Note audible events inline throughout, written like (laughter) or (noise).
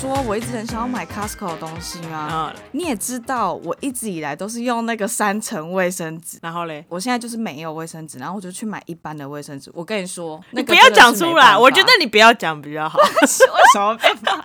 说我一直很想要买 Costco 的东西吗？嗯，你也知道，我一直以来都是用那个三层卫生纸。然后嘞，我现在就是没有卫生纸，然后我就去买一般的卫生纸。我跟你说，那你不要讲出来，我觉得你不要讲比较好。(laughs) 为什么被骂？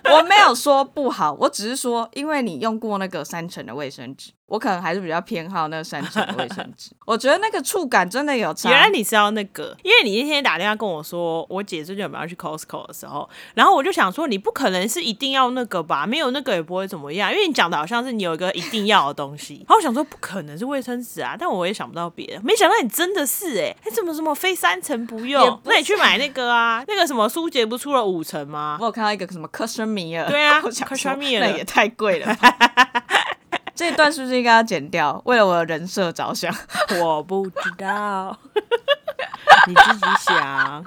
(laughs) 我没有说不好，我只是说，因为你用过那个三层的卫生纸，我可能还是比较偏好那个三层的卫生纸。(laughs) 我觉得那个触感真的有差。原来你是要那个，因为你那天打电话跟我说，我姐最近有没有去 Costco 的时候，然后我就想说，你不可能是一定要那个吧？没有那个也不会怎么样，因为你讲的好像是你有一个一定要的东西。(laughs) 然后我想说，不可能是卫生纸啊，但我也想不到别的。没想到你真的是哎、欸，哎怎么什么非三层不用？不那你去买那个啊，那个什么舒洁不出了五层吗我？有看到一个什么对啊 (laughs) 我想说 cashmere 那也太贵了吧。(laughs) 这一段是不是应该要剪掉？为了我的人设着想。(laughs) 我不知道，你自己想，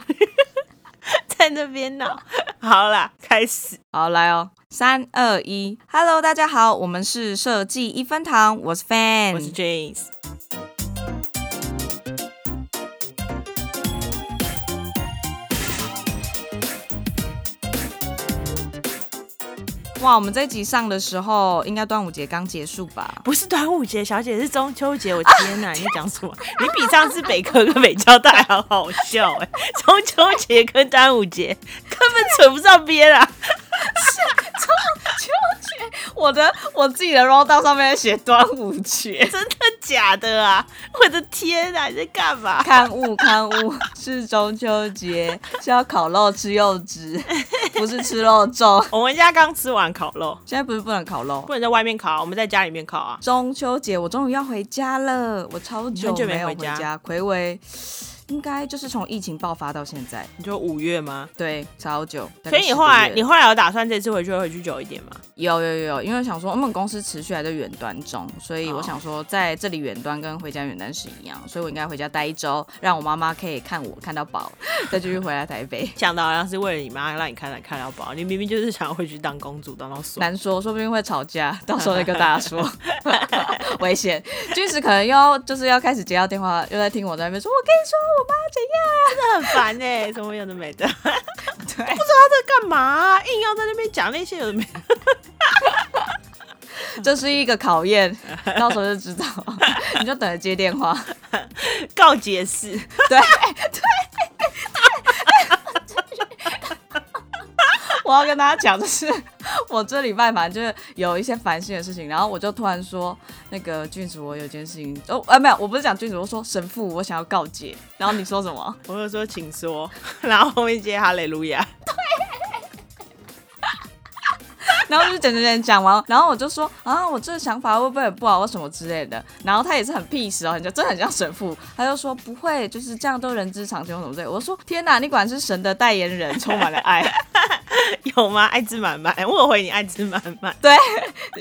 在那边闹。好啦，开始。好，来哦，三二一，Hello，大家好，我们是设计一分堂，我是 Fan，我是 James。哇，我们这一集上的时候，应该端午节刚结束吧？不是端午节，小姐是中秋节。我天哪，你在讲什么？你比上次北科跟北交大还要好笑哎、(laughs) 中秋节跟端午节根本扯不上边啊！(laughs) 我的我自己的 down 上面写端午节，真的假的啊？(laughs) 我的天哪，你在干嘛？(laughs) 刊物刊物是中秋节，是要烤肉吃柚子，不是吃肉粽。(laughs) 我们家刚吃完烤肉，现在不是不能烤肉不。能在外面烤，我们在家里面烤啊。中秋节我终于要回家了，我超久没没有回家回家，暌违应该就是从疫情爆发到现在，你就五月吗？对，超久。所以你后来，你后来有打算这次回去会回去久一点吗？有有有有，因为想说我们公司持续还在远端中，所以哦我想说在这里远端跟回家远端是一样，所以我应该回家待一周，让我妈妈可以看我看到宝，再继续回来台北。想到好像是为了你妈让你看来看到宝，你明明就是想要回去当公主，当到爽。难说，说不定会吵架，到时候再跟大家说，危险。军师可能又要就是要开始接到电话，又在听我在那边说，我跟你说我妈怎样。真 (laughs) 的很烦哎、什么有的没的，对，干嘛啊、硬要在那边讲那些有的没的？(laughs) 这是一个考验，到时候就知道，(laughs) 你就等着接电话。告解释，对对我要跟大家讲，的是 (laughs) 我这礼拜反正就是有一些烦心的事情，然后我就突然说，那个郡主，我有件事情，哦，啊，没有，我不是讲郡主，我说神父，我想要告解，然后你说什么？(laughs) 我就说请说，(laughs) 然后后面接哈雷路亚，然后就讲讲讲讲完，然后我就说啊，我这个想法会不会很不好或什么之类的。然后他也是很 peace 哦，很像真的很像神父，他就说不会，就是这样都人之常情什么之类。我说天哪，你果然是神的代言人，充满了爱。(laughs) 有吗？爱之满满，我有回你爱之满满，对，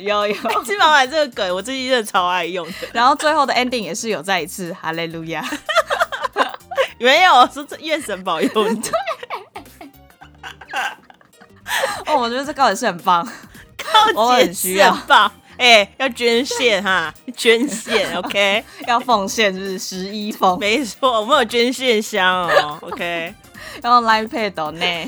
有有。爱之满满这个梗我最近真的超爱用的。然后最后的 ending 也是有再一次哈利路亚。(laughs) 没有，是这愿神保佑你。(laughs) 哦，我觉得这告解是很棒。(laughs) 我告解很需要释吧？哎、要捐献哈，(laughs) 捐献，(laughs) OK，要奉献就是十一封，没错，我们有捐献箱哦，OK。要用 Line Pay 抖内，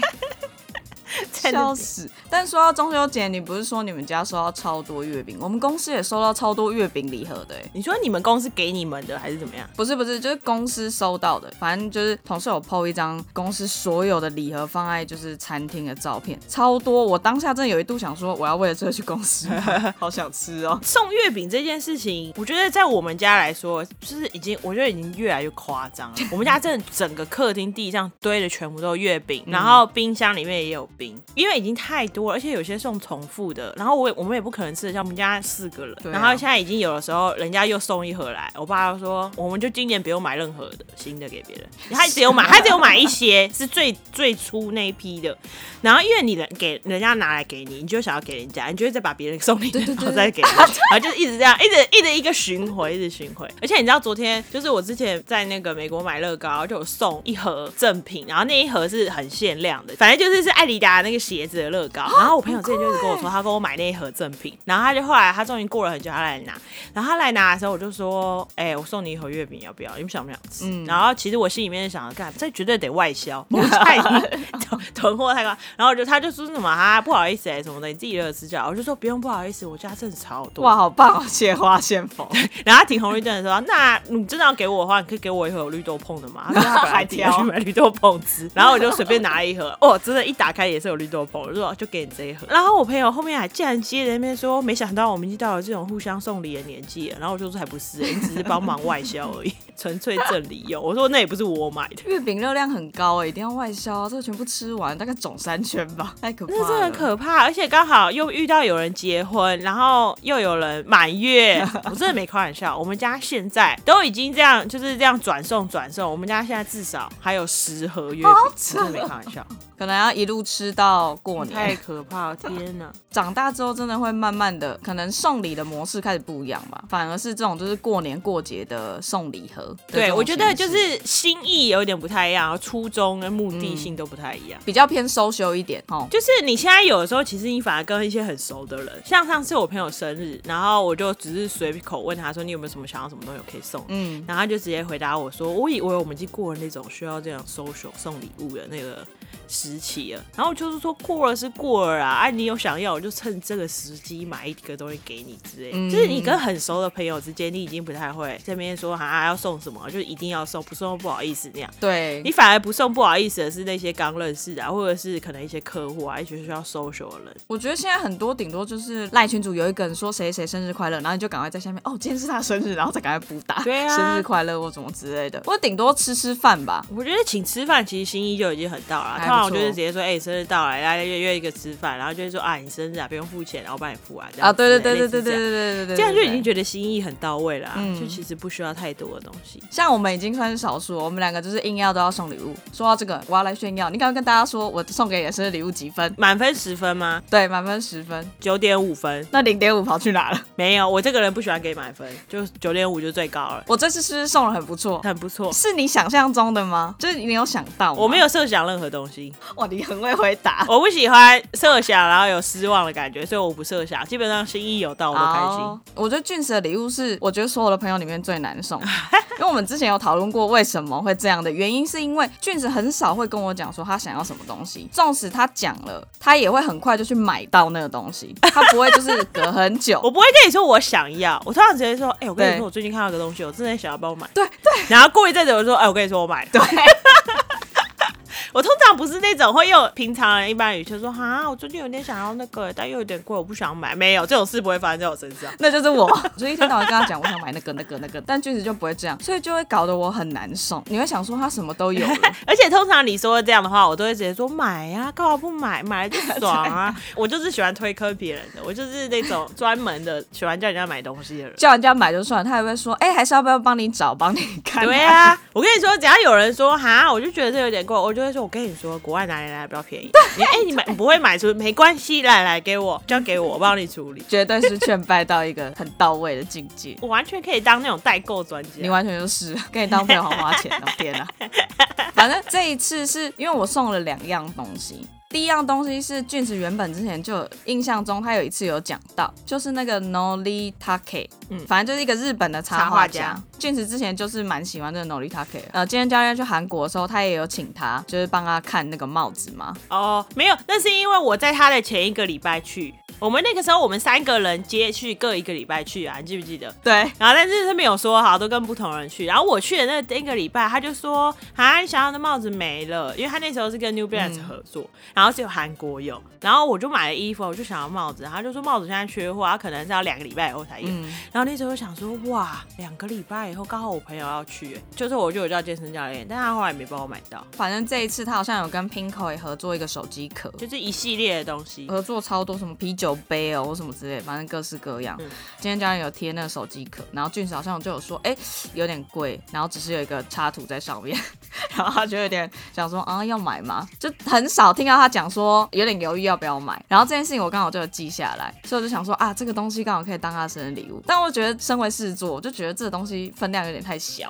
笑死！但说到中秋节，你不是说你们家收到超多月饼？我们公司也收到超多月饼礼盒的、欸。你说你们公司给你们的还是怎么样？不是不是，就是公司收到的，反正就是同事有 PO 一张公司所有的礼盒放在就是餐厅的照片，超多。我当下真的有一度想说，我要为了这个去公司吗，(laughs) 好想吃哦。送月饼这件事情，我觉得在我们家来说，就是已经我觉得已经越来越夸张了。(laughs) 我们家真的整个客厅地上堆的全部都是月饼，然后冰箱里面也有冰，因为已经太多了，而且有些送重复的。然后我也我们也不可能吃得像我们家四个人，对啊然后现在已经有的时候人家又送一盒来，我爸就说我们就今年不用买任何的新的给别人，他只有买他只有买一些是最最初那一批的，然后因为你人给人家拿来给你，你就想要给人家，你就会再把别人送你的，然后再给人家，然后就是一直这样，一直一直一个巡回，一直巡回。而且你知道昨天就是我之前在那个美国买乐高，就有送一盒赠品，然后那一盒是很限量的，反正就是是艾迪达那个鞋子的乐高，到。然后我朋友之前就是跟我说，他跟我买那一盒赠品，然后他就后来他终于过了很久，他来拿。然后他来拿的时候，我就说，哎、我送你一盒月饼，要不要？你们想不想吃？嗯然后其实我心里面想，干，这绝对得外销，不太 (laughs) 囤囤货太高。然后我就他就说什么啊，不好意思哎、什么的，你自己热吃就好。我就说不用不好意思，我家真的超多。哇，好棒哦，谢花献佛，然后他停红绿灯的时候，那你真的要给我的话，你可以给我一盒有绿豆椪的嘛？他说他本来自己要去买绿豆椪吃，然后我就随便拿了一盒，哦，真的，一打开也是有绿豆椪，我就说就给你这一盒。然后我朋友后面还竟然接着那边说，没想到我们已经到了这种互相送礼的年纪了。然后我就说还不是、你只是帮忙外销而已，(laughs) 纯粹赠礼用。我说那也不是我买的。月饼热量很高哎，一定要外销啊，这个全部吃完大概肿三圈吧，太可怕了。那真的很可怕，而且刚好又遇到有人结婚，然后又有人满月，(laughs) 我真的没开玩笑。我们家现在都已经这样，就是这样转送转送，我们家现在至少还有十盒月饼，我真的没开玩笑，可能要一路吃到过太年。可怕，天哪！长大之后真的会慢慢的，可能送礼的模式开始不一样吧，反而是这种就是过年过节的送礼盒。对，我觉得就是心意有点不太一样，初衷跟目的性都不太一样。比较偏 social 一点哦。就是你现在有的时候，其实你反而跟一些很熟的人，像上次我朋友生日，然后我就只是随口问他说，你有没有什么想要什么东西我可以送？嗯，然后他就直接回答我说：“我以为我们已经过了那种需要这样 social 送礼物的那个时期了。”然后就是说过了是过了啊，啊，你有想要我就趁这个时机买一个东西给你之类的。嗯就是你跟很熟的朋友之间，你已经不太会这边说啊要送什么，就一定要送，不送又不好意思那样。对，你反而不送不好意思的是那些刚认识的、啊，或者是可能一些客户啊，一些需要 social 的人。我觉得现在很多顶多就是赖群主有一个人说谁谁生日快乐，然后你就赶快在下面哦，今天是他生日，然后再赶快补打，对啊生日快乐或什么之类的。我顶多吃吃饭吧。我觉得请吃饭其实心意就已经很到了，还不错通常我就是直接说，哎、生日到了，来约约一个吃饭，然后就会说啊，你生日啊，不用付钱，然后帮你付啊，这样啊，对对对对对对对对对对，这样就已经觉得心意很到位了、啊，嗯就其实不需要太多的东西。像我们已经算是少数，我们两个就是硬要都要送礼物。说到这个，我要来炫耀，你刚刚跟大家说我送给你的生日礼物几分？满分十分吗？对，满分十分，九点五分？那零点五跑去哪了？没有，我这个人不喜欢给满分，就九点五就最高了，我这次是不是送的很不错？很不错。是你想象中的吗？就是你有想到？我没有设想任何东西，(laughs) 哇，你很会回答。(laughs) 我不喜欢设想然后有失望的感觉，所以我不设想，基本上心意有到我都开心。好我觉得俊子的礼物是我觉得所有的朋友里面最难送，(laughs) 因为我们之前有讨论过为什么会这样的原因，是因为俊子很少会跟我讲说他想要什么东西，纵使他讲了，他也会很快就去买到那个东西，他不会就是隔很久。我不会跟你说我想要，我通常直接说，哎、我跟你说，我最近看到个东西，我真的想要帮我买。对对。然后过一阵子我就说，哎、我跟你说我买了。对。我通常不是那种会用平常人一般语气说，哈，我最近有点想要那个，但又有点贵，我不想买。没有这种事不会发生在我身上。(laughs) 那就是我，就一天到晚跟他讲我想买那个那个那个，但君子就不会这样，所以就会搞得我很难受。你会想说他什么都有，(laughs) 而且通常你说这样的话，我都会直接说买呀、干嘛不买？买了就爽啊！(laughs) 我就是喜欢推坑别人的，我就是那种专门的喜欢叫人家买东西的人。叫人家买就算了，他还会说，哎、还是要不要帮你找，帮你看？对啊，我跟你说，只要有人说哈，我就觉得这有点贵，我就会说，我跟你说，国外哪里来比较便宜。你哎、你买 (laughs) 你不会买出没关系，来来给我，(laughs) 交给我，我帮你处理。绝对是劝败到一个很到位的境界。我完全可以当那种代购专家。你完全就是 (laughs) 跟你当朋友好花钱哦，天哪！反正这一次是因为我送了两样东西。第一样东西是俊子原本之前就有印象中，他有一次有讲到，就是那个 Nori Take，嗯嗯，反正就是一个日本的插画家。俊子之前就是蛮喜欢这个 Nori Take，呃，今天教练去韩国的时候，他也有请他，就是帮他看那个帽子嘛。哦，没有，那是因为我在他的前一个礼拜去，我们那个时候我们三个人接去各一个礼拜去啊，你记不记得？对，然后但是他没有说好，都跟不同人去。然后我去的那一个礼拜，他就说啊，你想要的帽子没了，因为他那时候是跟 New Balance 合作，然后只有韩国有。然后我就买了衣服，我就想要帽子，然后就说帽子现在缺货，他可能是要两个礼拜以后才有。嗯，然后那时候就想说，哇，两个礼拜以后刚好我朋友要去，就是我就有叫健身教练，但他后来没帮我买到，反正这一次他好像有跟 Pinko 也合作一个手机壳，就是一系列的东西。合作超多，什么啤酒酒杯哦，或什么之类，反正各式各样。嗯今天教练有贴那个手机壳，然后俊好像就有说，哎、有点贵，然后只是有一个插图在上面，(laughs) 然后他就有点想说啊，要买吗？就很少听到他讲说有点犹豫要不要买。然后这件事情我刚好就有记下来，所以我就想说啊，这个东西刚好可以当他生日礼物。但我觉得身为狮子座，我就觉得这个东西分量有点太小。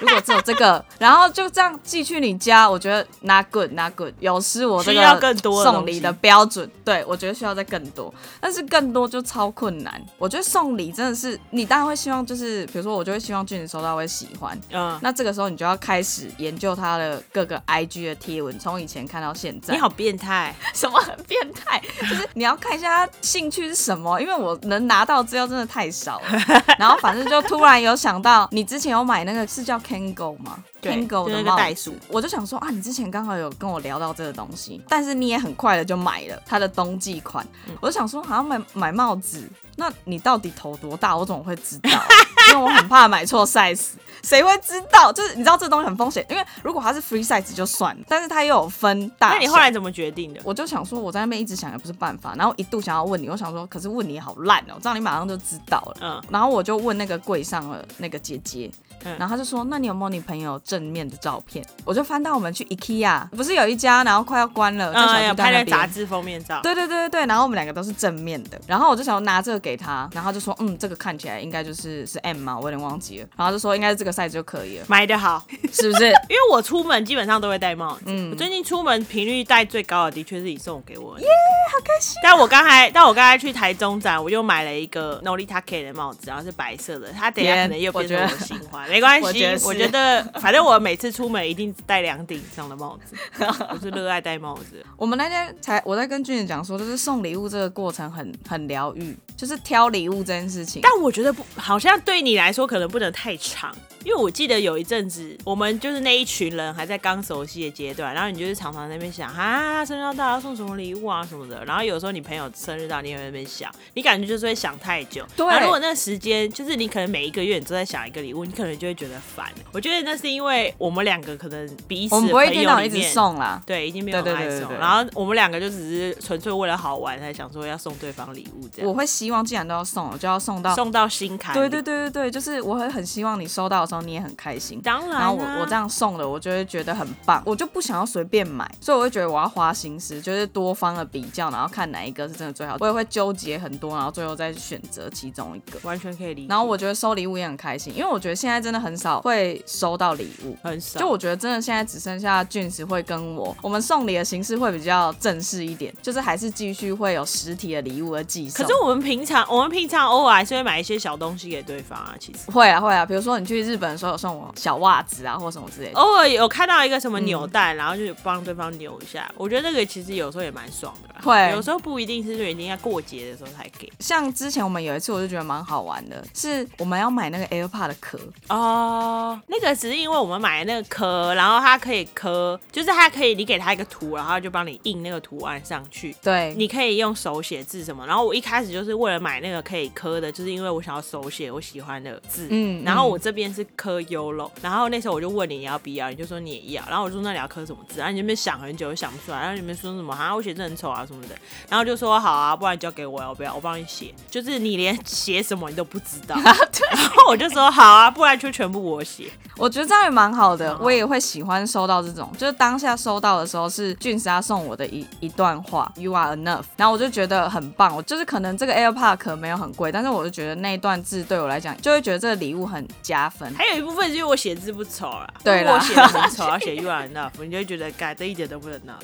如果只有这个，然后就这样寄去你家，我觉得 not good not good，有失我这需要个更多送礼的标准。对我觉得需要再更多，但是更多就超困难。我觉得送礼真的是，你当然会希望就是，比如说我就会希望俊子收到会喜欢。嗯，那这个时候你就要开始研究他的各个 IG 的贴文，从以前看到现在。你好变态，(laughs) 什么很变态？就是你要看一下他兴趣是什么，因为我能拿到资料真的太少了。然后反正就突然有想到，你之前有买那个是叫 Kango 吗对？Kango 的帽子个袋鼠，我就想说啊，你之前刚好有跟我聊到这个东西，但是你也很快的就买了它的冬季款。嗯我就想说，好像买买帽子，那你到底头多大？我怎么会知道啊、(laughs) 因为我很怕买错 size。谁会知道？就是你知道这东西很风险，因为如果它是 free size 就算了，但是它又有分大。那你后来怎么决定的？我就想说，我在那边一直想也不是办法，然后一度想要问你，我想说，可是问你好烂哦，这样你马上就知道了。嗯，然后我就问那个柜上的那个姐姐，嗯然后他就说：“那你有没有你朋友正面的照片？”我就翻到我们去 IKEA，不是有一家，然后快要关了，在小嗯，有拍巨蛋那杂志封面照，对对对对对，然后我们两个都是正面的，然后我就想要拿这个给他，然后他就说，嗯，这个看起来应该就是是 M 嘛，我有点忘记了，然后就说应该是这个 size 就可以了，买的好，是不是？(laughs) 因为我出门基本上都会戴帽子。嗯我最近出门频率戴最高的，的确是你送给我的。耶，好开心！但我刚才，但我刚才去台中展，我又买了一个 Nolita K 的帽子，然后是白色的。它等一下可能又变成我的新欢，没关系我觉得，我觉得反正我每次出门一定戴两顶这样的帽子，(laughs) 我是热爱戴帽子。我们那天才我在跟俊杰讲说，就是送礼物这个过程很很疗愈，就是挑礼物这件事情。但我觉得不，好像对你来说可能不能太长，因为我记得有一阵子，我们就是那一群人还在刚熟悉的阶段，然后你就是常常在那边想，啊，生日要到要送什么礼物啊什么的，然后有时候你朋友生日到，你也会在那边想，你感觉就是会想太久。对然后如果那个时间就是你可能每一个月你都在想一个礼物，你可能就会觉得烦。我觉得那是因为我们两个可能彼此我们不会一朋天到晚一直。送啦，对，已经没有爱送，然后我们两个就只是纯粹为了好玩，才想说要送对方礼物这样，我会希望既然都要送了，就要送到。送到心坎。对对对对对，就是我会很希望你收到的时候你也很开心。当然、啊，然后我我这样送的，我就会觉得很棒，我就不想要随便买，所以我会觉得我要花心思，就是多方的比较，然后看哪一个是真的最好。我也会纠结很多，然后最后再选择其中一个。完全可以理解。然后我觉得收礼物也很开心，因为我觉得现在真的很少会收到礼物。很少，就我觉得真的现在只剩下俊子会跟我，我们送礼的形式会比较正式一点，就是还是继续会有实体的礼物的寄送。可是我们平常我们平常偶尔还是会买一些小东西给对方啊。其实会啊会啊，比如说你去日本的时候有送我小袜子啊，或什么之类的。偶尔有看到一个什么扭嗯蛋，然后就帮对方扭一下，我觉得那个其实有时候也蛮爽的啦。会有时候不一定是就一定要过节的时候才给像之前我们有一次，我就觉得蛮好玩的，是我们要买那个 AirPod 的壳，哦。那个只是因为我们买的那个壳，然后它可以刻，就是它可以你给它一个图，然后就帮你印那个图案上去。对，你可以用手写字什么，然后我一开始就是为了买那个可以刻的，就是因为我想要手写我喜欢的字，嗯然后我这边是刻 YOLO，然后那时候我就问你你要不要，你就说你也要，然后我就说那你要刻什么字，然后你那边想很久想不出来，然后你们说什么啊我写字很丑啊什么的，然后就说好啊，不然交给我要不要，我帮你写，就是你连写什么你都不知道，(laughs) 然后我就说好啊，不然就全部我写，我觉得这样也蛮好的，好我也会喜欢收到这种，就是当下收到的时候是俊莎送我的一一段话，You are enough，然后我就觉得很棒，我就是可能这个 AirPod 壳没有很贵，但是我就觉得那一段字对我来讲，就会觉得这个礼物很加分。还有一部分是因为我写字不丑啦，对啦如果我写的很丑，要写 You are enough，你就会觉得改这一点都不 enough。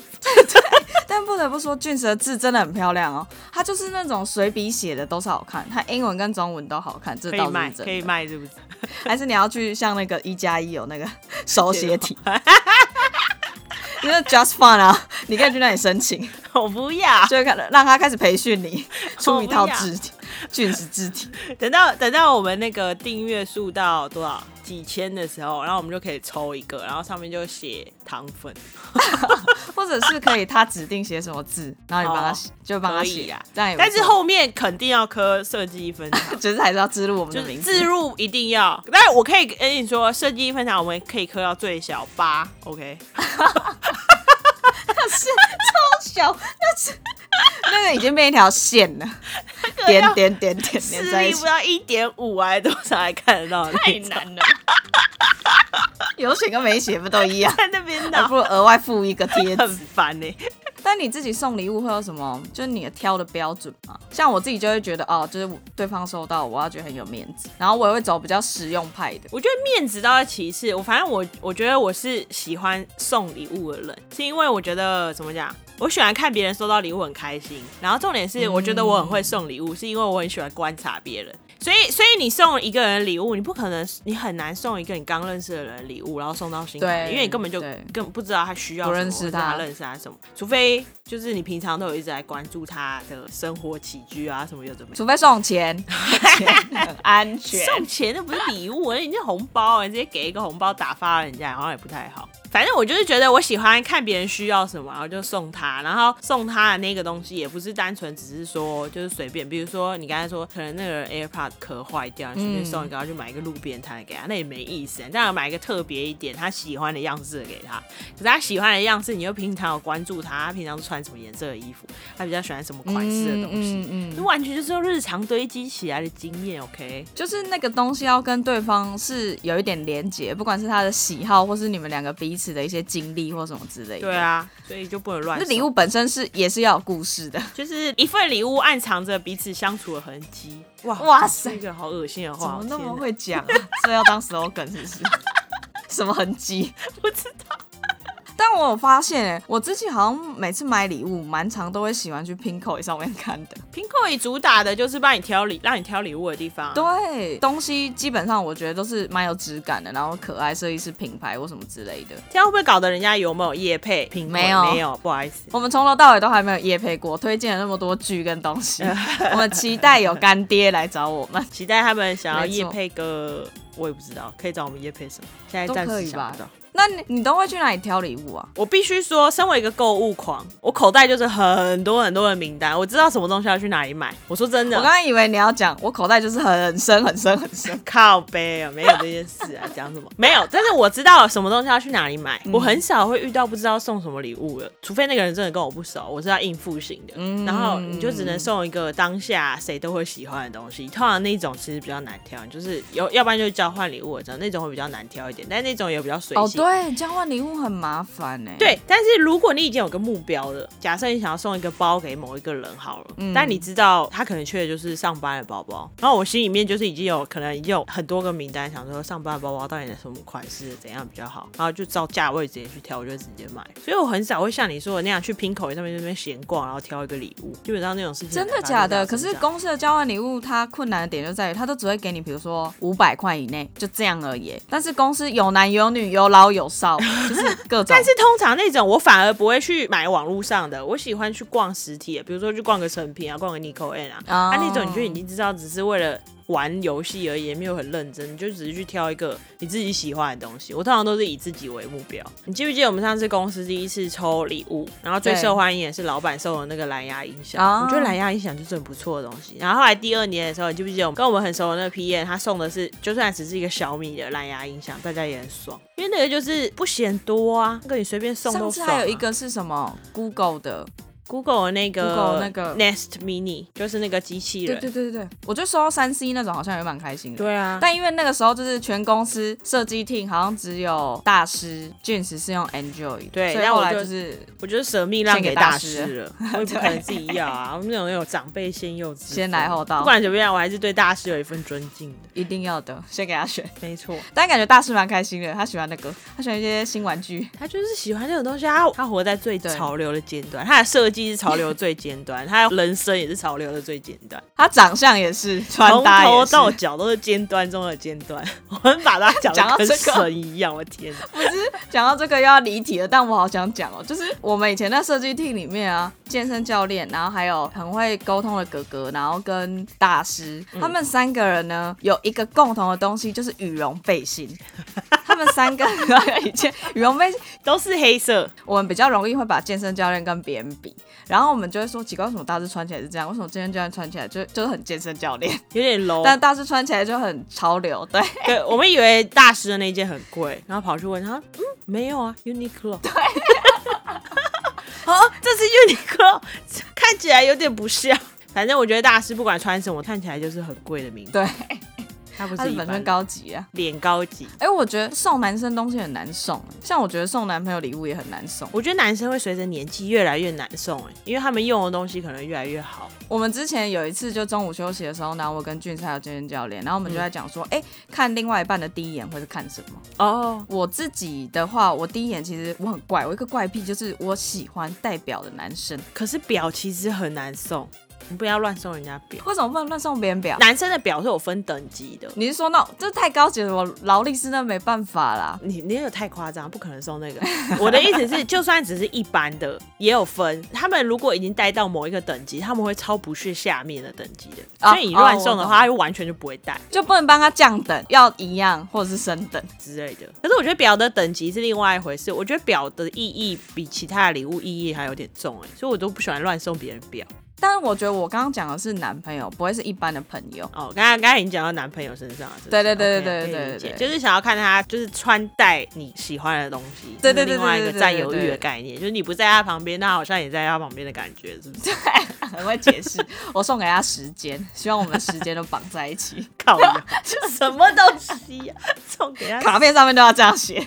(laughs) 但不得不说，俊石的字真的很漂亮哦，他就是那种随笔写的都是好看，他英文跟中文都好看，这倒是可以卖，真的。可以卖，是不是？(laughs) 还是你要去像那个一加一有那个手写体，(laughs) 因为 Just Fun 啊，你可以去那里申请，我不要。就会看让他开始培训你出一套字体，(laughs) 俊石字体。等到等到我们那个订阅数到多少几千的时候，然后我们就可以抽一个，然后上面就写糖粉，(laughs) 或者是可以他指定写什么字，然后你帮他写，就帮他写啊。但是后面肯定要磕设计一分享。就是还是要植入我们就是的名字。植入一定要，但是我可以跟你说，设计一分享我们可以磕到最小八，OK？(laughs) 超小，那是那个已经变一条线了，点点点点视连在一起力不，到一点五还是多少还看得到太难了。有写跟没写不都一样？在那边还不如额外附一个贴很纸。烦呢、但你自己送礼物会有什么？就是你的挑的标准吗？像我自己就会觉得，哦，就是对方收到，我要觉得很有面子，然后我也会走比较实用派的。我觉得面子倒是其次，我反正我我觉得我是喜欢送礼物的人，是因为我觉得怎么讲，我喜欢看别人收到礼物很开心，然后重点是我觉得我很会送礼物，是因为我很喜欢观察别人。所以，所以你送一个人礼物，你不可能，你很难送一个你刚认识的人礼物，然后送到心坎里，对因为你根本就根本不知道他需要认识他他认识他什么，除非就是你平常都有一直在关注他的生活起居啊什么又怎么样。除非送钱，(laughs) 安全。送钱那不是礼物，人家红包，你直接给一个红包打发人家，好像也不太好。反正我就是觉得我喜欢看别人需要什么，然后就送他，然后送他的那个东西也不是单纯只是说就是随便，比如说你刚才说可能那个 AirPod 壳坏掉，你随便送一个，然后就买一个路边摊给他，那也没意思。当然买一个特别一点，他喜欢的样式的给他，可是他喜欢的样式，你又平常有关注他，他平常穿什么颜色的衣服，他比较喜欢什么款式的东西。嗯这完全就是用日常堆积起来的经验，OK？就是那个东西要跟对方是有一点连结，不管是他的喜好，或是你们两个彼此的一些经历或什么之类的。对，啊，所以就不能乱送。那礼物本身是也是要有故事的。就是一份礼物暗藏着彼此相处的痕迹。哇哇塞这个好恶心的话，怎么那么？会讲、啊？(laughs) 这要当 slogan 是不是？什么痕迹？(laughs) 不知道。但我有发现、欸，我之前好像每次买礼物，蛮常都会喜欢去 Pinkoi 上面看的。Pinkoi 主打的就是帮你挑礼，让你挑礼物的地方。对，东西基本上我觉得都是蛮有质感的，然后可爱，设计师品牌或什么之类的。这样会不会搞得人家有没有夜配？Pinkoi 没有没有，不好意思。我们从头到尾都还没有夜配过，推荐了那么多剧跟 (laughs) 东西，我们期待有干爹来找我们。期待他们想要夜配个，我也不知道，可以找我们夜配什么？现在暂时想不到。那你你都会去哪里挑礼物啊？我必须说，身为一个购物狂，我口袋就是很多很多的名单，我知道什么东西要去哪里买。我说真的，我刚刚以为你要讲，我口袋就是很深很深很深。靠背啊，没有这件事啊，讲什么？(laughs) 没有，但是我知道什么东西要去哪里买。我很少会遇到不知道送什么礼物的，除非那个人真的跟我不熟，我是要应付型的。然后你就只能送一个当下谁都会喜欢的东西。通常那种其实比较难挑，就是有要不然就是交换礼物这样，那种会比较难挑一点，但那种也比较随哦，性。对，交换礼物很麻烦呢、，对，但是如果你已经有个目标了，假设你想要送一个包给某一个人好了，嗯但你知道他可能缺的就是上班的包包，然后我心里面就是已经有可能已经有很多个名单，想说上班的包包到底什么款式怎样比较好，然后就照价位直接去挑，我就直接买。所以我很少会像你说的那样去拼口上面那边闲逛，然后挑一个礼物，基本上那种事情真的假的？可是公司的交换礼物，它困难的点就在于，它都只会给你，比如说五百块以内，就这样而已。但是公司有男有女，有老有少，(laughs) 就是各种。但是通常那种我反而不会去买网络上的，我喜欢去逛实体的，比如说去逛个成品啊，逛个 Nico N 啊，哦啊那种你就已经知道只是为了玩游戏而已，也没有很认真，你就只是去挑一个你自己喜欢的东西。我通常都是以自己为目标。你记不记得我们上次公司第一次抽礼物，然后最受欢迎也是老板送的那个蓝牙音响，哦我觉得蓝牙音响就是很不错的东西。然后后来第二年的时候，你记不记得我们跟我们很熟的那个 P N，他送的是就算只是一个小米的蓝牙音响，大家也很爽，因为那个就是不嫌多啊，那个你随便送上都爽、啊。次还有一个是什么 Google 的，Google 那个 Google 那个 Nest Mini，就是那个机器人。对对对对对，我就收到三 C 那种好像也蛮开心的。对啊，但因为那个时候就是全公司设计 team 好像只有大师 James 是用 Android，对所以后来就就是我就是舍命让给大师了，(laughs) 我也不对可能自己要啊。我们那种有长辈先幼稚，先来后到不管怎么样，我还是对大师有一份尊敬的。一定要的，先给他选。没错，但感觉大师蛮开心的，他喜欢那个，他喜欢一些新玩具。他就是喜欢这种东西，他他活在最对潮流的阶段，他的设计是潮流最尖端，他的人生也是潮流的最尖端，他长相也是，穿从搭也是。头到脚都是尖端中的尖端。我们把他讲到这个神一样，我的天哪！讲到这个又要离题了，但我好想讲哦，就是我们以前在设计 team 里面啊，健身教练，然后还有很会沟通的哥哥，然后跟大师，他们三个人呢有一个共同的东西，就是羽绒背心。他们三个 (laughs) 以前羽绒背心，都是黑色，我们比较容易会把健身教练跟别人比，然后我们就会说奇怪，为什么大师穿起来是这样？为什么健身教练穿起来就就是很健身教练，(laughs) 有点 low。(laughs) 但大师穿起来就很潮流？对，对，我们以为大师的那件很贵，然后跑去问他，嗯，没有啊，Uniqlo。对 (laughs) 哦，这是 Uniqlo，看起来有点不像。反正我觉得大师不管穿什么，看起来就是很贵的名字。对，他不是本身高级啊。脸高级。哎、我觉得送男生东西很难送，像我觉得送男朋友礼物也很难送。我觉得男生会随着年纪越来越难送哎，因为他们用的东西可能越来越好。我们之前有一次就中午休息的时候，然后我跟俊才有健身教练，然后我们就在讲说，哎、看另外一半的第一眼会是看什么？哦，我自己的话，我第一眼其实我很怪，我一个怪癖就是我喜欢戴表的男生。可是表其实很难送，你不要乱送人家表。为什么不能乱送别人表？男生的表是有分等级的，你是说那这太高级了，我劳力士那没办法啦。你你有太夸张，不可能送那个。我的意思是，就算只是一般的，也有分。他们如果已经带到某一个等级，他们会超不屑下面的等级的。啊所以你乱送的话，他就完全就不会带就不能帮他降等，要一样或者是升等。之类的。可是我觉得表的等级是另外一回事。我觉得表的意义比其他的礼物意义还有点重哎，所以我都不喜欢乱送别人表。但是我觉得我刚刚讲的是男朋友，不会是一般的朋友。哦，刚刚刚才已经讲到男朋友身上了，对对对对对对对就是想要看他就是穿戴你喜欢的东西，对对对另外一个占有欲的概念，就是你不在他旁边，那好像也在他旁边的感觉，是不是？(laughs) (laughs) 很会解释。我送给他时间，希望我们的时间都绑在一起。(laughs) 靠什么东西呀、送给他卡片上面都要这样写，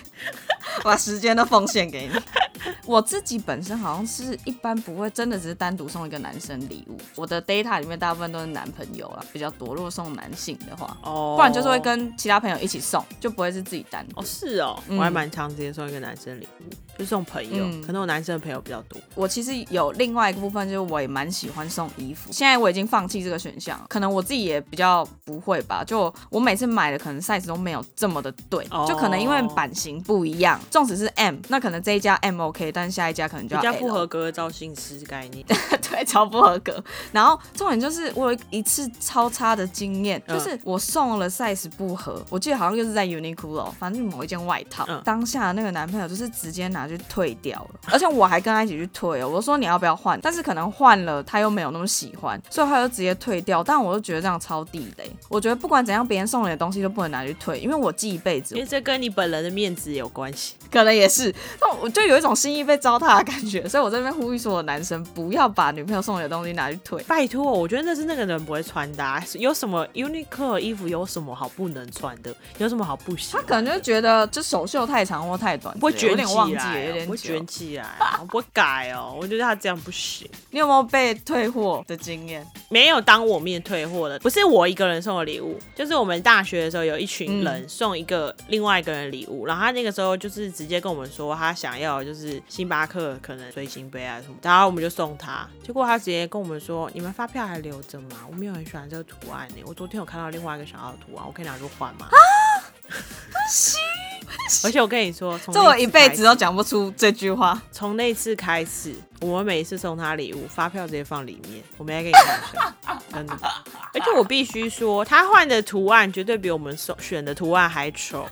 把时间都奉献给你。(laughs) 我自己本身好像是一般不会真的只是单独送一个男生礼物，我的 data 里面大部分都是男朋友啦，比较多。如果送男性的话，哦，不然就是会跟其他朋友一起送，就不会是自己单独哦。是哦，嗯我还蛮常直接送一个男生礼物，就送朋友，嗯可能我男生的朋友比较多。我其实有另外一个部分，就是我也蛮喜欢送衣服。现在我已经放弃这个选项，可能我自己也比较不会吧。就我每次买的可能 size 都没有这么的对，哦就可能因为版型不一样，纵使是 M，那可能这一家 M OK，但下一家可能就要比较不合格的造型师概念，(laughs) 对，超不合格。然后重点就是我有一次超差的经验，嗯就是我送了 size 不合，我记得好像就是在 Uniqlo，反正某一件外套，嗯当下那个男朋友就是直接拿去退掉了，而且我还跟他一起去退哦，我说你要不要换，但是可能换了他又没有那么喜欢，所以他就直接退掉。但我就觉得这样超地雷，我觉得不管怎样，别人送你的东西都不能拿去退，因为我记一辈子因，为这跟你本人的面子有关系。可能也是，那我就有一种心意被糟蹋的感觉，所以我这边呼吁所有男生不要把女朋友送你的东西拿去退。拜托，我觉得那是那个人不会穿搭、有什么 Uniqlo 的衣服有什么好不能穿的？有什么好不行？他可能就觉得这手袖太长或太短会卷有点忘记起来了，有点久卷。起来哦，我不改哦。我觉得他这样不行。你有没有被退货的经验？没有当我面退货的，不是我一个人送的礼物，就是我们大学的时候有一群人送一个另外一个人礼物，然后他那个时候就是直接跟我们说他想要就是星巴克可能随行杯啊什么，然后我们就送他，结果他直接跟我们说你们发票还留着吗？我没有很喜欢这个图案呢，我昨天有看到另外一个想要的图案，我可以拿去换吗？(laughs) 而且我跟你说，这我一辈子都讲不出这句话。从那次开始，我们每一次送他礼物，发票直接放里面，我没来给你看一下，真的。而且我必须说，他换的图案绝对比我们送选的图案还丑。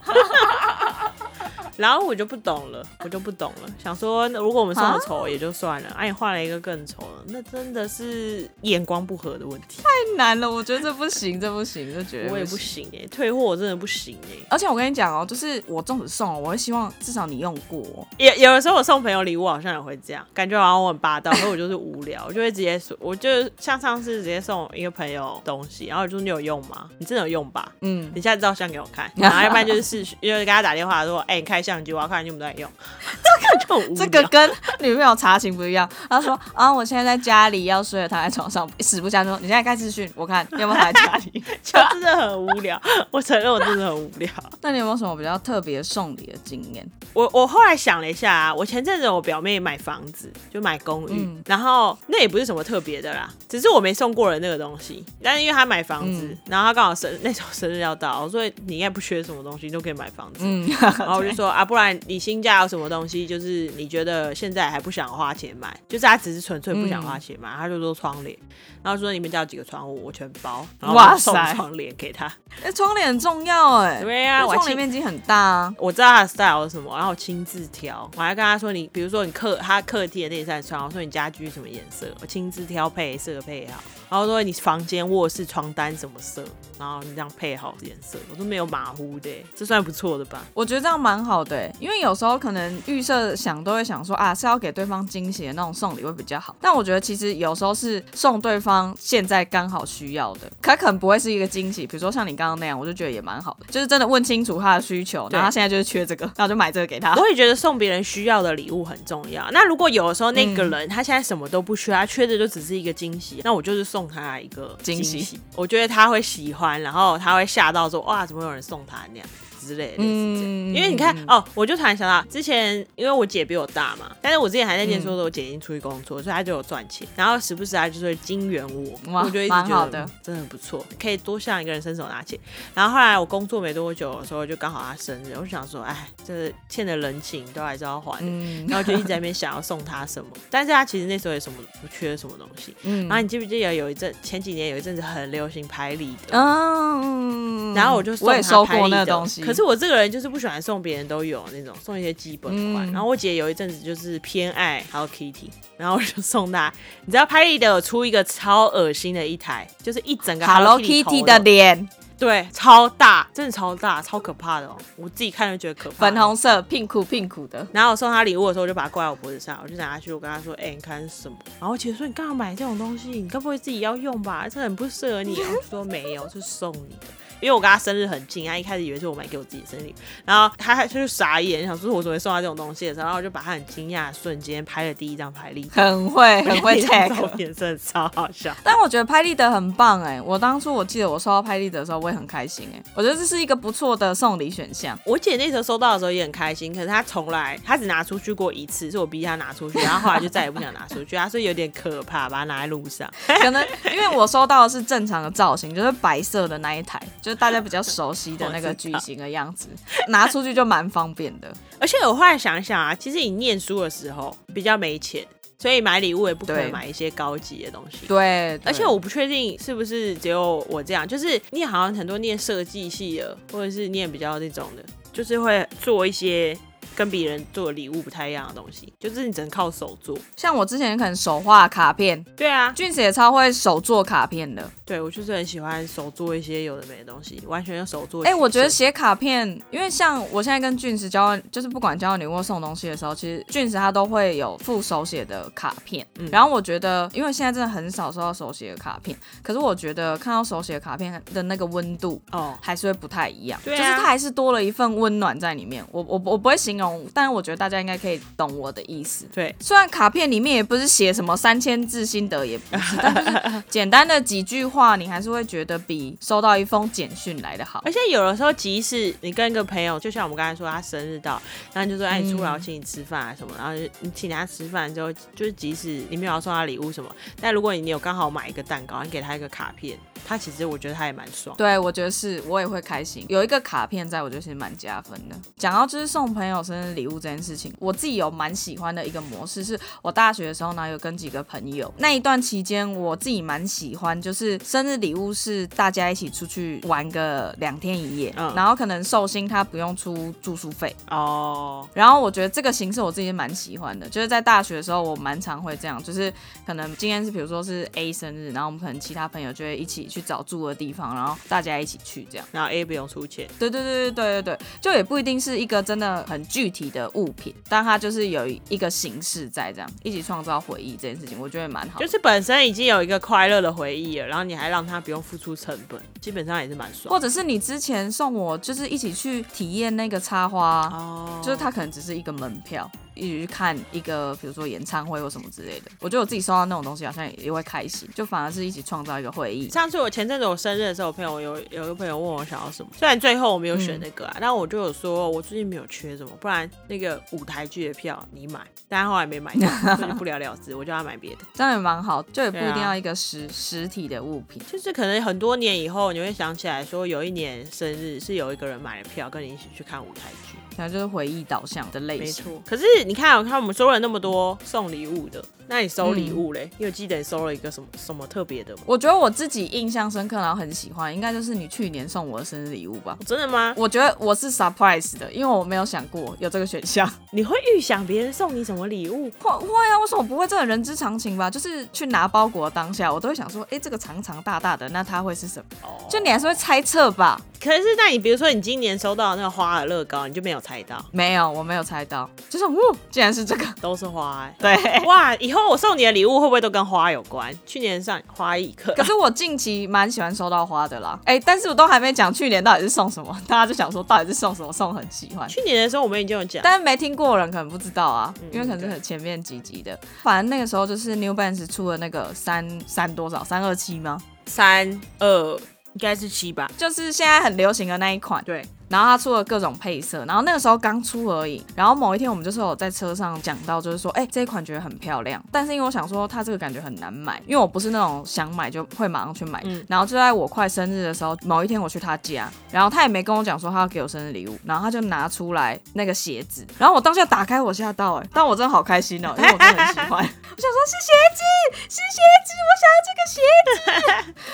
然后我就不懂了，我就不懂了，想说那如果我们送的丑也就算了，啊，你换了一个更丑的，那真的是眼光不合的问题。太难了，我觉得这不行，这不行，这觉得我也不行哎、退货我真的不行哎、而且我跟你讲哦，就是我粽子送哦，我会希望至少你用过。有有的时候我送朋友礼物好像也会这样，感觉好像我很霸道，可是我就是无聊，我就会直接说，我就像上次直接送一个朋友东西，然后我就说你有用吗？你真的有用吧？嗯，你下次照相给我看，(laughs) 然后要不然就是视讯，就是给他打电话说，哎、你开相机，我要看你有没有在用，(laughs) 这个跟女朋友查情不一样。他说啊，我现在在家里要睡了，躺在床上，死不相说你现在开视讯，我看你有没有躺在家里。(laughs) 就真的很无聊，我承认我真的很无聊。那你有没有什么比较特别送礼的经验？我我后来想了一下、啊，我前阵子我表妹买房子，就买公寓，嗯然后那也不是什么特别的啦，只是我没送过人那个东西。但是因为她买房子，嗯然后她刚好生那时候生日要到，所以你应该不缺什么东西，你都可以买房子。嗯，然后我就说啊，(laughs) 不然你新家有什么东西，就是你觉得现在还不想花钱买，就是他只是纯粹不想花钱买，他就说窗帘，然后说你们家有几个窗户，我全包，然后送塞窗帘给他。(laughs) 哎、窗帘很重要哎、对啊，窗帘面积很大啊。我知道他的 style 是什么，然后我亲自挑，我还跟他说你，比如说你客他客厅的那扇窗，我说你家居什么颜色，我亲自挑配色配好。然后说你房间、卧室、床单什么色，然后你这样配好颜色，我都没有马虎的，这算不错的吧？我觉得这样蛮好的欸，因为有时候可能预设想都会想说啊是要给对方惊喜的那种送礼会比较好，但我觉得其实有时候是送对方现在刚好需要的，他可能不会是一个惊喜，比如说像你刚刚那样，我就觉得也蛮好的，就是真的问清楚他的需求，然后他现在就是缺这个，那我就买这个给他。我也觉得送别人需要的礼物很重要。那如果有的时候那个人他现在什么都不缺，他缺的就只是一个惊喜，那我就是送他一个惊喜喜，我觉得他会喜欢，然后他会吓到说哇，怎么有人送他那样。之类的，类似这样。嗯因为你看哦，我就突然想到，之前因为我姐比我大嘛，但是我之前还在念书的时候，我姐已经出去工作，所以她就有赚钱，然后时不时她就是会金援我，哇我就一直觉得的嗯真的很不错，可以多向一个人伸手拿钱。然后后来我工作没多久的时候，就刚好她生日，我就想说，哎，这欠的人情都还是要还的。嗯然后就一直在那边想要送她什么，(laughs) 但是她其实那时候也什么不缺什么东西。嗯然后你记不记得有一阵前几年有一阵子很流行拍立得，嗯，然后我就送我也她收过拍立得那个东西，可是我这个人就是不喜欢送别人都有那种，送一些基本款。嗯然后我姐有一阵子就是偏爱 Hello Kitty，然后我就送她。你知道拍立得有出一个超恶心的一台，就是一整个 Hello Kitty Kitty 的脸，对，超大，真的超大，超可怕的哦。我自己看就觉得可怕。粉。红色，pinky pinky 的。然后我送她礼物的时候，我就把它挂在我脖子上，我就拿下去，我跟她说：“哎、你看是什么？”然后我姐说：“你干嘛买这种东西？你该不会自己要用吧？这很不适合你、啊。”我说：“没有，是送你的。”因为我跟他生日很近，他一开始以为是我买给我自己生日，然后他还她就傻眼，想说我怎么会送他这种东西的时候，然后我就把他很惊讶的瞬间拍了第一张拍立得，很会，(laughs) 很会 tag 照。片真的超好笑。但我觉得拍立得很棒哎，我当初我记得我收到拍立得的时候，我也很开心哎，我觉得这是一个不错的送礼选项。我姐那时候收到的时候也很开心，可是她从来她只拿出去过一次，是我逼她拿出去，然后后来就再也不想拿出去，她说有点可怕，把它拿在路上。可能因为我收到的是正常的造型，就是白色的那一台，就是大家比较熟悉的那个矩形的样子，拿出去就蛮方便的。而且我后来想一想啊，其实你念书的时候比较没钱，所以买礼物也不可能买一些高级的东西。对，而且我不确定是不是只有我这样，就是你好像很多念设计系的，或者是念比较那种的，就是会做一些跟别人做的礼物不太一样的东西，就是你只能靠手做。像我之前可能手画卡片，对啊，俊子也超会手做卡片的。对我就是很喜欢手做一些有的没的东西，完全用手做。哎、我觉得写卡片，因为像我现在跟俊子交换，就是不管交换礼物或送东西的时候，其实俊子他都会有附手写的卡片。嗯然后我觉得，因为现在真的很少收到手写的卡片，可是我觉得看到手写的卡片的那个温度。哦，还是会不太一样，对啊就是它还是多了一份温暖在里面。我我我不会形容，但是我觉得大家应该可以懂我的意思。对，虽然卡片里面也不是写什么三千字心得，也不是，但就是简单的几句话，你还是会觉得比收到一封简讯来的好。而且有的时候，即使你跟一个朋友，就像我们刚才说，他生日到，然后你就说，哎，你出来我请你吃饭啊什么，然后就你请他吃饭之后，就是即使你没有要送他礼物什么，但如果你有刚好买一个蛋糕，你给他一个卡片，他其实我觉得他也蛮爽。对，我觉得是我也会开心，有一个卡片在我觉得是蛮加分的。讲到就是送朋友生日礼物这件事情，我自己有蛮喜欢的一个模式，是我大学的时候呢有跟几个朋友，那一段期间我自己蛮喜欢，就是生日礼物是大家一起出去玩个两天一夜，嗯然后可能寿星他不用出住宿费，哦，然后我觉得这个形式我自己蛮喜欢的，就是在大学的时候我蛮常会这样，就是可能今天是比如说是 A 生日，然后我们可能其他朋友就会一起去找住的地方，然后大家一起去这样。然后 A 不用出钱，对对对对对对对，就也不一定是一个真的很具体的物品，但它就是有一个形式在这样一起创造回忆这件事情，我觉得蛮好。就是本身已经有一个快乐的回忆了，然后你还让他不用付出成本，基本上也是蛮爽。或者是你之前送我，就是一起去体验那个插花，哦，就是它可能只是一个门票，一起去看一个比如说演唱会或什么之类的。我觉得我自己收到那种东西好像也也会开心，就反而是一起创造一个回忆。上次我前阵子我生日的时候，我朋友有有一个朋友问我想要什么，虽然最后我没有选那个啊，但我就有说我最近没有缺什么，不然那个舞台剧的票你买，但他后来没买到，所以就不了了之，我叫他买别的。(laughs) 这样也蛮好，就也不一定要一个实、实体的物品。就是可能很多年以后，你会想起来说，有一年生日是有一个人买了票跟你一起去看舞台剧，可能就是回忆导向的类没型。错。可是你看，我看我们收了那么多送礼物的，那你收礼物嘞？你有记得你收了一个什么什么特别的吗？我觉得我自己印象深刻，然后很喜欢，应该就是你去年送我的生日礼物吧。真的吗？我觉得我是 surprise 的，因为我没有想过有这个选项。(laughs) 你会预想别人送你什么礼物？会会啊，为什么不会？这很人之常情吧。就是去拿包裹的当下，我都会想说，哎、这个长长大大的，那它会是什么？就你还是会猜测吧？可是，那你比如说你今年收到那个花的乐高，你就没有猜到，没有，我没有猜到，就是呜，竟然是这个。都是花、欸。对，哇，以后我送你的礼物会不会都跟花有关？去年上花艺课，可是我近期蛮喜欢收到花的啦。哎、但是我都还没讲去年到底是送什么，大家就想说到底是送什么，送很喜欢。去年的时候我们已经有讲，但是没听过的人可能不知道啊，嗯因为可能是很前面几集的。反正那个时候就是 New Balance 出了那个三三多少三二七吗？三二应该是七吧？就是现在很流行的那一款。对，然后它出了各种配色，然后那个时候刚出而已。然后某一天我们就是有在车上讲到，就是说，哎、这一款觉得很漂亮，但是因为我想说它这个感觉很难买，因为我不是那种想买就会马上去买。嗯然后就在我快生日的时候，某一天我去他家，然后他也没跟我讲说他要给我生日礼物，然后他就拿出来那个鞋子，然后我当下打开我吓到、哎，但我真的好开心哦、(laughs) 因为我真的很喜欢。我想说是鞋子，是鞋子，我想要这个鞋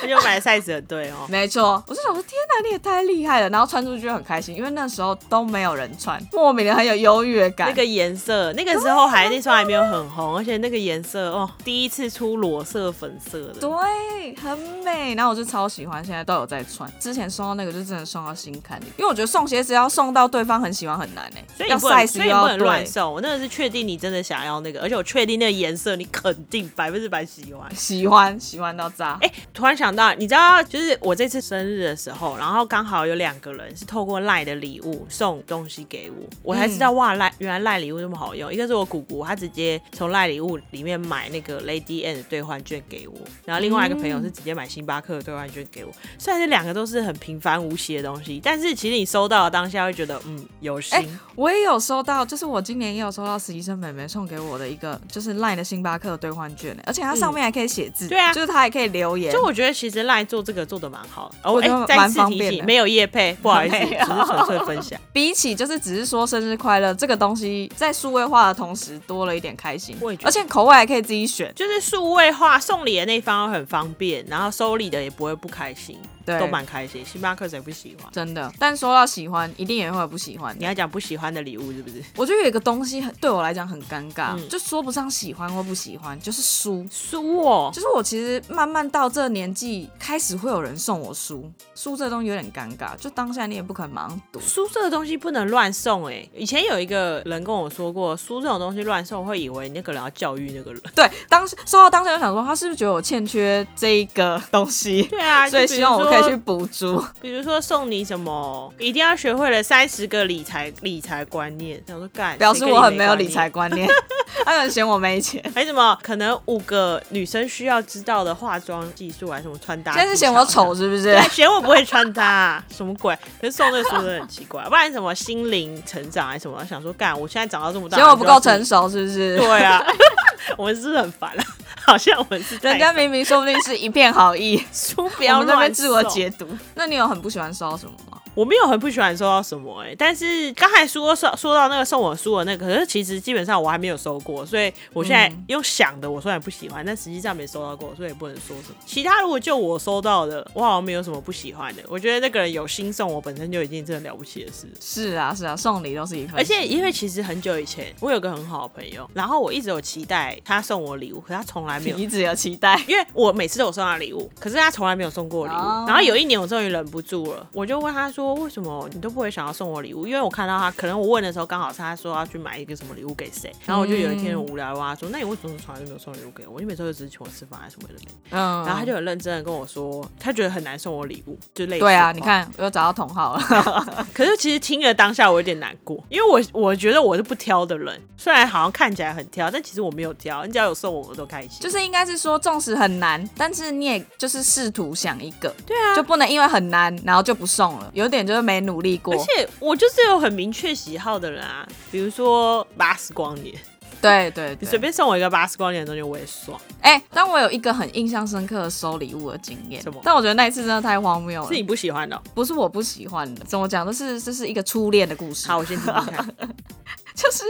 而且我买的 size 很对哦。没错，我就想说，天哪，你也太厉害了！然后穿出去就很开心，因为那时候都没有人穿，莫名的很有优越感。那个颜色，那个时候还那时候还没有很红，而且那个颜色哦，第一次出裸色粉色的，对，很美。然后我就超喜欢，现在都有在穿。之前送到那个就真的送到心坎里，因为我觉得送鞋子要送到对方很喜欢很难哎、要所以要所以你不能乱。送。我那个是确定你真的想要那个，而且我确定那个颜色你肯定百分之百喜欢。喜欢喜欢到炸，哎、突然想到，你知道，就是我这次生日的时候，然后刚好有两个人是透过赖的礼物送东西给我，我才知道、哇，赖原来赖礼物这么好用。一个是我姑姑，她直接从赖礼物里面买那个 Lady N 的兑换券给我，然后另外一个朋友是直接买星巴克的兑换券给我。虽然这两个都是很平凡无奇的东西，但是其实你收到的当下会觉得，嗯，有心。哎我也有收到，就是我今年也有收到实习生妹妹送给我的一个，就是 LINE 的星巴克兑换券、而且它上面还可以写字、对啊就是它还可以留言。就我觉得其实赖做这个做的蛮好的，哦，哎再蛮次提醒，没有业配，不好意思，(laughs) 只是纯粹分享。(laughs) 比起就是只是说生日快乐这个东西，在数位化的同时多了一点开心而且口味还可以自己选，就是数位化送礼的那一方很方便，然后收礼的也不会不开心，对都蛮开心。星巴克谁不喜欢？真的。但说到喜欢，一定也会有不喜欢。你要讲不喜欢的礼物是不是？我觉得有一个东西很对我来讲很尴尬，嗯就说不上喜欢或不喜欢，就是书。书哦，就是我其实慢慢到这年纪，开始会有人送我书，书这东西有点尴尬，就当下你也不可能马上读。书这个东西不能乱送哎、以前有一个人跟我说过，书这种东西乱送会以为那个人要教育那个人。(laughs) 对，当时说到当下就想说，他是不是觉得我欠缺这一个东西，对啊，所以希望我可以去补足。(laughs) 比如说送你什么，一定要学会了三十个理财理财观念，想说干，表示我很没有理财观念，(laughs) 他可能嫌我没钱。还什么可能五个女生需要知道的化妆技术，还是什么穿搭？现在是嫌我丑，是不是，？嫌我不会穿搭，什么鬼？可是送这个书真的很奇怪，不然什么心灵成长还是什么？想说干，我现在长到这么大，嫌我不够成熟。是不是？对啊，(laughs) 我们是不是很烦啊？好像我们是人家明明说不定是一片好意，书不要乱自我送解读。那你有很不喜欢收到什么吗？我没有很不喜欢收到什么哎、但是刚才说说说到那个送我书的那个，可是其实基本上我还没有收过，所以我现在嗯用想的，我虽然不喜欢，但实际上没收到过，所以也不能说什么。其他如果就我收到的，我好像没有什么不喜欢的。我觉得那个人有心送我，本身就已经真的了不起的事。是啊，是啊，送礼都是一份心。而且因为其实很久以前，我有个很好的朋友，然后我一直有期待他送我礼物，可是他从来没有你 (laughs) 一直有期待，因为我每次都有送他礼物，可是他从来没有送过礼物。哦然后有一年我终于忍不住了，我就问他说：“为什么你都不会想要送我礼物？”因为我看到他，可能我问的时候刚好是他说要去买一个什么礼物给谁，然后我就有一天很无聊地问他说：“那你为什么从来都没有送礼物给我？你每次都只是请我吃饭还是什么的没？”嗯，然后他就很认真的跟我说，他觉得很难送我礼物，就类似对啊，你看我又找到同号了 (laughs) (laughs) 可是其实听了当下我有点难过，因为我我觉得我是不挑的人，虽然好像看起来很挑，但其实我没有挑，你只要有送我我都开心。就是应该是说，纵使很难，但是你也就是试图想一个，对啊，就不能因为很难，然后就不送了，有点就是没努力过而。且我就是有很明确喜好的人啊，比如说八十光年，对对你对，随便送我一个八十光年的东西，我也爽。哎、但我有一个很印象深刻的收礼物的经验什么，但我觉得那一次真的太荒谬了是，你不喜欢的哦、不是我不喜欢的，怎么讲？都是这是一个初恋的故事。好，我先听听看。(laughs) 就是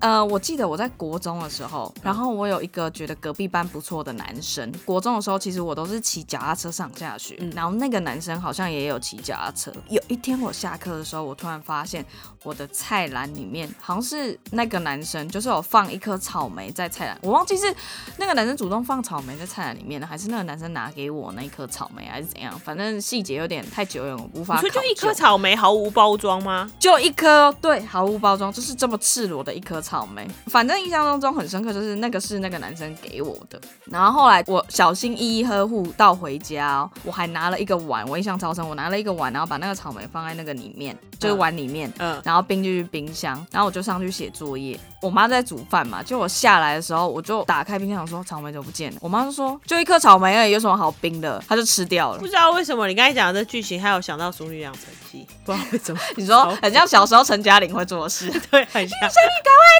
呃，我记得我在国中的时候，然后我有一个觉得隔壁班不错的男生。国中的时候，其实我都是骑脚踏车上下学，然后那个男生好像也有骑脚踏车。有一天我下课的时候，我突然发现我的菜篮里面好像是那个男生，就是有放一颗草莓在菜篮，我忘记是那个男生主动放草莓在菜篮里面的，还是那个男生拿给我那一颗草莓，还是怎样？反正细节有点太久远，我无法你说就一颗草莓毫无包装吗？就一颗，对，毫无包装，就是这么赤裸的一颗草莓。反正印象当中很深刻，就是那个是那个男生给我的。然后后来我小心翼翼呵护到回家哦、我还拿了一个碗，我印象超深，我拿了一个碗，然后把那个草莓放在那个里面，就是碗里面。嗯，然后冰进去冰箱，然后我就上去写作业。我妈在煮饭嘛，就我下来的时候，我就打开冰箱说草莓怎么不见了？我妈就说就一颗草莓而已，有什么好冰的？她就吃掉了不。知道为什么你刚才讲的这剧情，还有想到《熟女养成记》，不知道为什么。(laughs) 你说很像小时候陈嘉玲会做的事，(laughs) 对，很像，(laughs)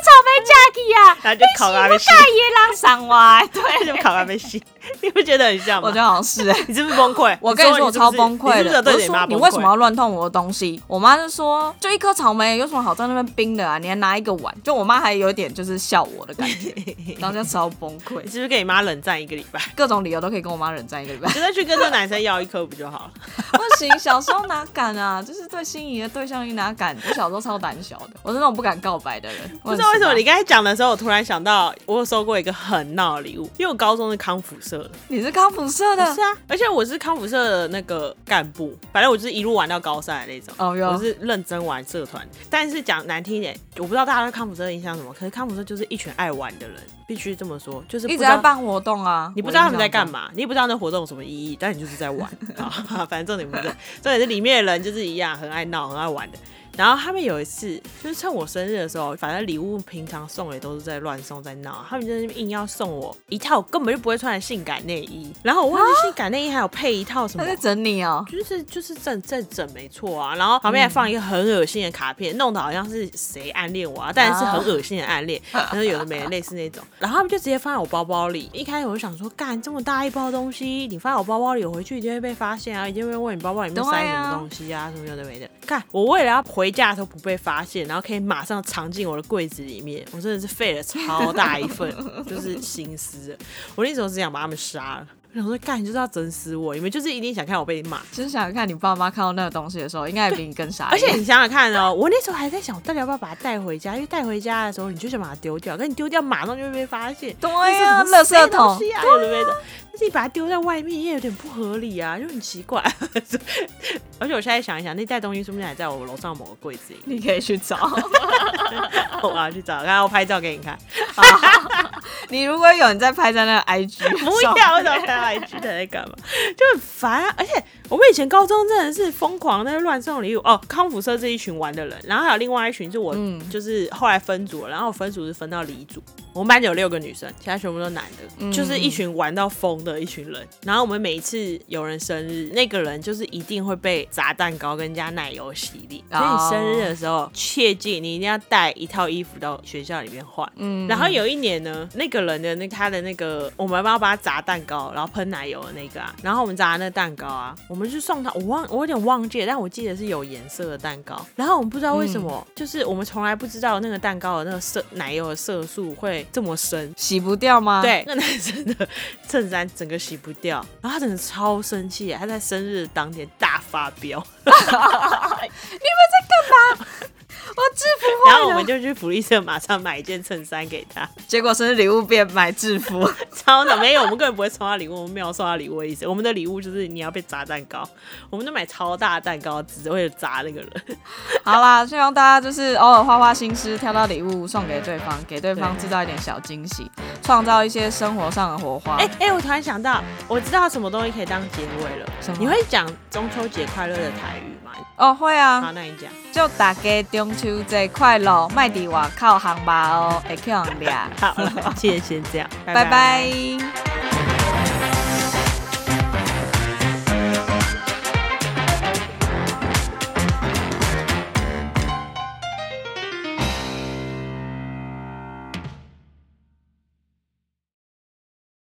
草莓嫁去啊，(laughs) 然后就烤咖啡西，夜郎上歪，对，(laughs) 就烤阿妹西，(laughs) 你不觉得很像吗？我觉得好像是哎、(laughs) 你是不是崩溃？(laughs) 我跟你说，我超崩溃的。我说你为什么要乱动我的东西？我妈就说，就一颗草莓，有什么好在那边冰的啊？你还拿一个碗，就我妈还有点就是笑我的感觉，然后就超崩溃你，是不是跟你妈冷战一个礼拜？各种理由都可以跟我妈冷战一个礼拜。直接去跟这个男生要一颗不就好了？不行，小时候哪敢啊？就是对心仪的对象你哪敢？我小时候超胆小的，我是那种不敢告白的人。不知道为什么你你刚才讲的时候，我突然想到，我有收过一个很闹的礼物，因为我高中是康复社的。你是康复社的是啊，而且我是康复社的那个干部，反正我就是一路玩到高三的那种。哦哟我是认真玩社团，但是讲难听一点，我不知道大家对康复社的印象什么，可是康复社就是一群爱玩的人，必须这么说，就是不一直在办活动啊，你不知道他们在干嘛？你也不知道那活动有什么意义，但你就是在玩 (laughs) 啊。反正重点不是，重点是里面的人就是一样，很爱闹，很爱玩的。然后他们有一次就是趁我生日的时候，反正礼物平常送也都是在乱送在闹，他们就是硬要送我一套根本就不会穿的性感内衣，然后我忘记性感内衣还有配一套什么 (laughs) 他。在整你哦。就是就是正正整没错啊，然后旁边还放一个很恶心的卡片，弄得好像是谁暗恋我啊，但是很恶心的暗恋，(laughs) 然后有的没的类似那种，然后他们就直接放在我包包里。一开始我就想说，干这么大一包东西，你放在我包包里，我回去一定会被发现啊，一定会问你包包里面塞什么东西啊，什么有的没的。看，我为了要回家的时候不被发现，然后可以马上藏进我的柜子里面，我真的是费了超大一份 (laughs) 就是心思。我那时候只想把他们杀了。我想说，干，你就是要整死我！你们就是一定想看我被骂，就是想想看，你爸妈看到那个东西的时候，应该也比你更傻。而且你想想看哦，我那时候还在想，我到底要不要把它带回家？因为带回家的时候，你就想把它丢掉，可是你丢掉马上就会被发现。对呀、那垃圾桶啊，有的没的。但是你把它丢在外面也有点不合理啊，就很奇怪。(laughs) 而且我现在想一想，那袋东西说不定还在我楼上某个柜子里。你可以去找。(laughs) 我要去找，然后我拍照给你看。(laughs) 你如果有，你再拍在那个 IG 不要，我想他在干嘛，就很烦啊。而且我们以前高中真的是疯狂在乱送礼物哦。康复社这一群玩的人，然后还有另外一群是我，嗯就是后来分组了，然后分组是分到离组。我们班有六个女生，其他全部都男的，嗯就是一群玩到疯的一群人。然后我们每一次有人生日，那个人就是一定会被砸蛋糕跟加奶油洗礼。所以你生日的时候，切记你一定要带一套衣服到学校里面换。嗯然后有一年呢，那个人的那他的那个，我们帮他帮他砸蛋糕，然后喷奶油的那个啊，然后我们砸的那个蛋糕啊，我们就送他，我忘我有点忘记了，但我记得是有颜色的蛋糕。然后我们不知道为什么，就是我们从来不知道那个蛋糕的那个色奶油的色素会这么深。洗不掉吗？，对，那个男生的衬衫整个洗不掉，然后他真的超生气，他在生日当天大发飙，(laughs) 我制服。然后我们就去福利社马上买一件衬衫给他。(laughs) 结果生日礼物变买制服，(laughs) 超的没有，我们根本不会送他礼物，我们没有送他礼物的意思。我们的礼物就是你要被砸蛋糕，我们就买超大的蛋糕，只为了砸那个人。(laughs) 好啦，希望大家就是偶尔花花心思，挑到礼物送给对方，给对方制造一点小惊喜，创造一些生活上的火花。哎、哎、我突然想到，我知道什么东西可以当结尾了。你会讲中秋节快乐的台语吗？哦，会啊好，，那你讲。祝大家中秋节快乐，麦伫外口行吧哦，会去人掠。好了，今天先这样，拜拜